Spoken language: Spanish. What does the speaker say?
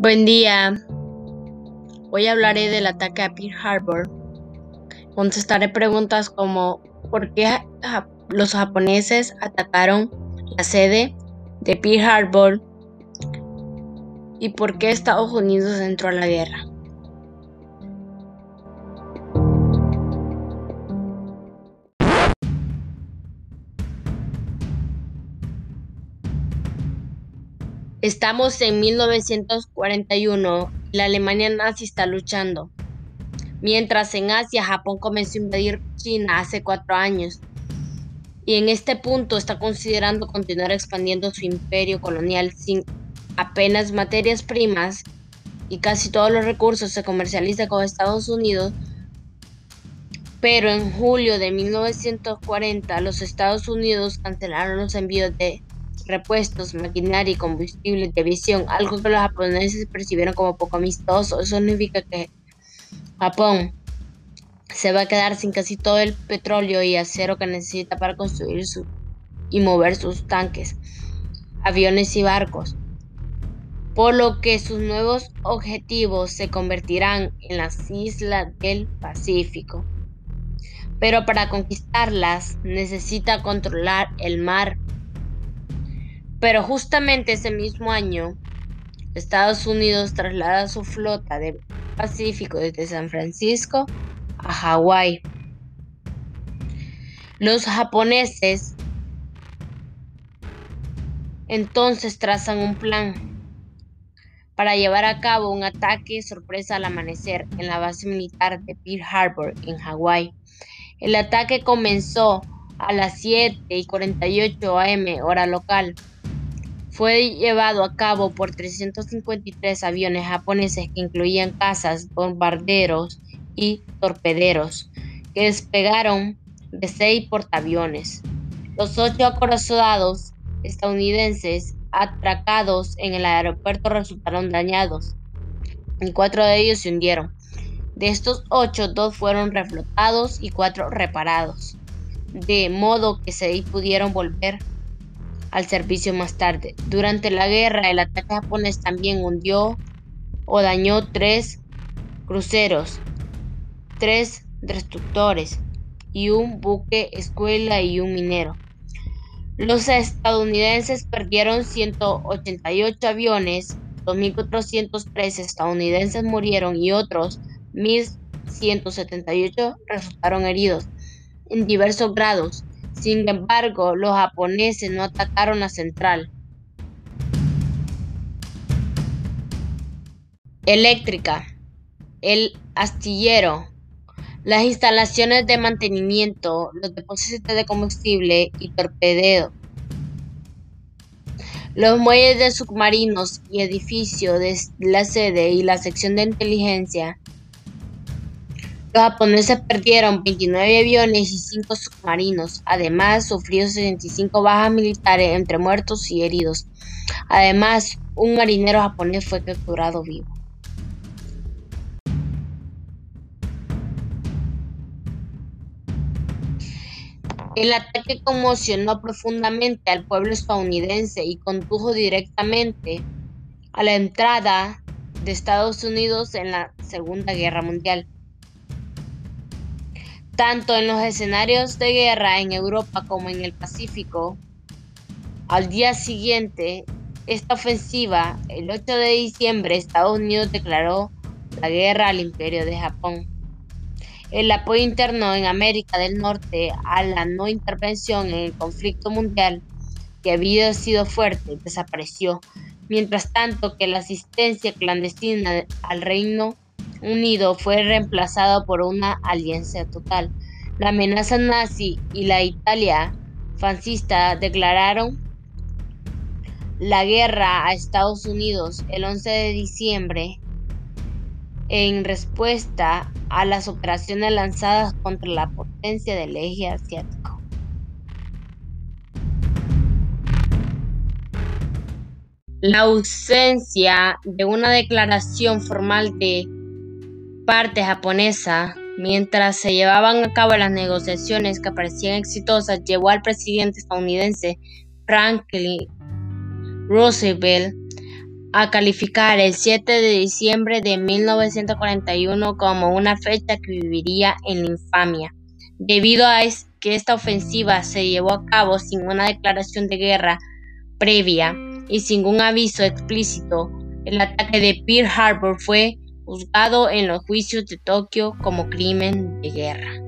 Buen día. Hoy hablaré del ataque a Pearl Harbor. Contestaré preguntas como ¿por qué los japoneses atacaron la sede de Pearl Harbor? ¿Y por qué Estados Unidos entró a la guerra? Estamos en 1941 y la Alemania nazi está luchando. Mientras en Asia Japón comenzó a invadir China hace cuatro años y en este punto está considerando continuar expandiendo su imperio colonial sin apenas materias primas y casi todos los recursos se comercializan con Estados Unidos. Pero en julio de 1940 los Estados Unidos cancelaron los envíos de repuestos, maquinaria y combustible de aviación, algo que los japoneses percibieron como poco amistoso. Eso significa que Japón se va a quedar sin casi todo el petróleo y acero que necesita para construir su, y mover sus tanques, aviones y barcos. Por lo que sus nuevos objetivos se convertirán en las islas del Pacífico. Pero para conquistarlas necesita controlar el mar pero justamente ese mismo año, Estados Unidos traslada su flota del Pacífico desde San Francisco a Hawái. Los japoneses entonces trazan un plan para llevar a cabo un ataque sorpresa al amanecer en la base militar de Pearl Harbor en Hawái. El ataque comenzó a las 7 y 48 am hora local fue llevado a cabo por 353 aviones japoneses que incluían cazas, bombarderos y torpederos, que despegaron de seis portaaviones. Los ocho acorazados estadounidenses atracados en el aeropuerto resultaron dañados y cuatro de ellos se hundieron. De estos ocho, dos fueron reflotados y cuatro reparados, de modo que se pudieron volver al servicio más tarde. Durante la guerra, el ataque japonés también hundió o dañó tres cruceros, tres destructores y un buque escuela y un minero. Los estadounidenses perdieron 188 aviones, 2.403 estadounidenses murieron y otros 1.178 resultaron heridos en diversos grados. Sin embargo, los japoneses no atacaron la central. Eléctrica. El astillero. Las instalaciones de mantenimiento, los depósitos de combustible y torpedero. Los muelles de submarinos y edificio de la sede y la sección de inteligencia los japoneses perdieron 29 aviones y 5 submarinos. Además, sufrió 65 bajas militares entre muertos y heridos. Además, un marinero japonés fue capturado vivo. El ataque conmocionó profundamente al pueblo estadounidense y condujo directamente a la entrada de Estados Unidos en la Segunda Guerra Mundial tanto en los escenarios de guerra en Europa como en el Pacífico. Al día siguiente, esta ofensiva, el 8 de diciembre, Estados Unidos declaró la guerra al imperio de Japón. El apoyo interno en América del Norte a la no intervención en el conflicto mundial, que había sido fuerte, desapareció, mientras tanto que la asistencia clandestina al Reino Unido fue reemplazado por una alianza total. La amenaza nazi y la Italia fascista declararon la guerra a Estados Unidos el 11 de diciembre en respuesta a las operaciones lanzadas contra la potencia del eje asiático. La ausencia de una declaración formal de parte japonesa, mientras se llevaban a cabo las negociaciones que parecían exitosas, llevó al presidente estadounidense Franklin Roosevelt a calificar el 7 de diciembre de 1941 como una fecha que viviría en la infamia, debido a que esta ofensiva se llevó a cabo sin una declaración de guerra previa y sin un aviso explícito. El ataque de Pearl Harbor fue juzgado en los juicios de Tokio como crimen de guerra.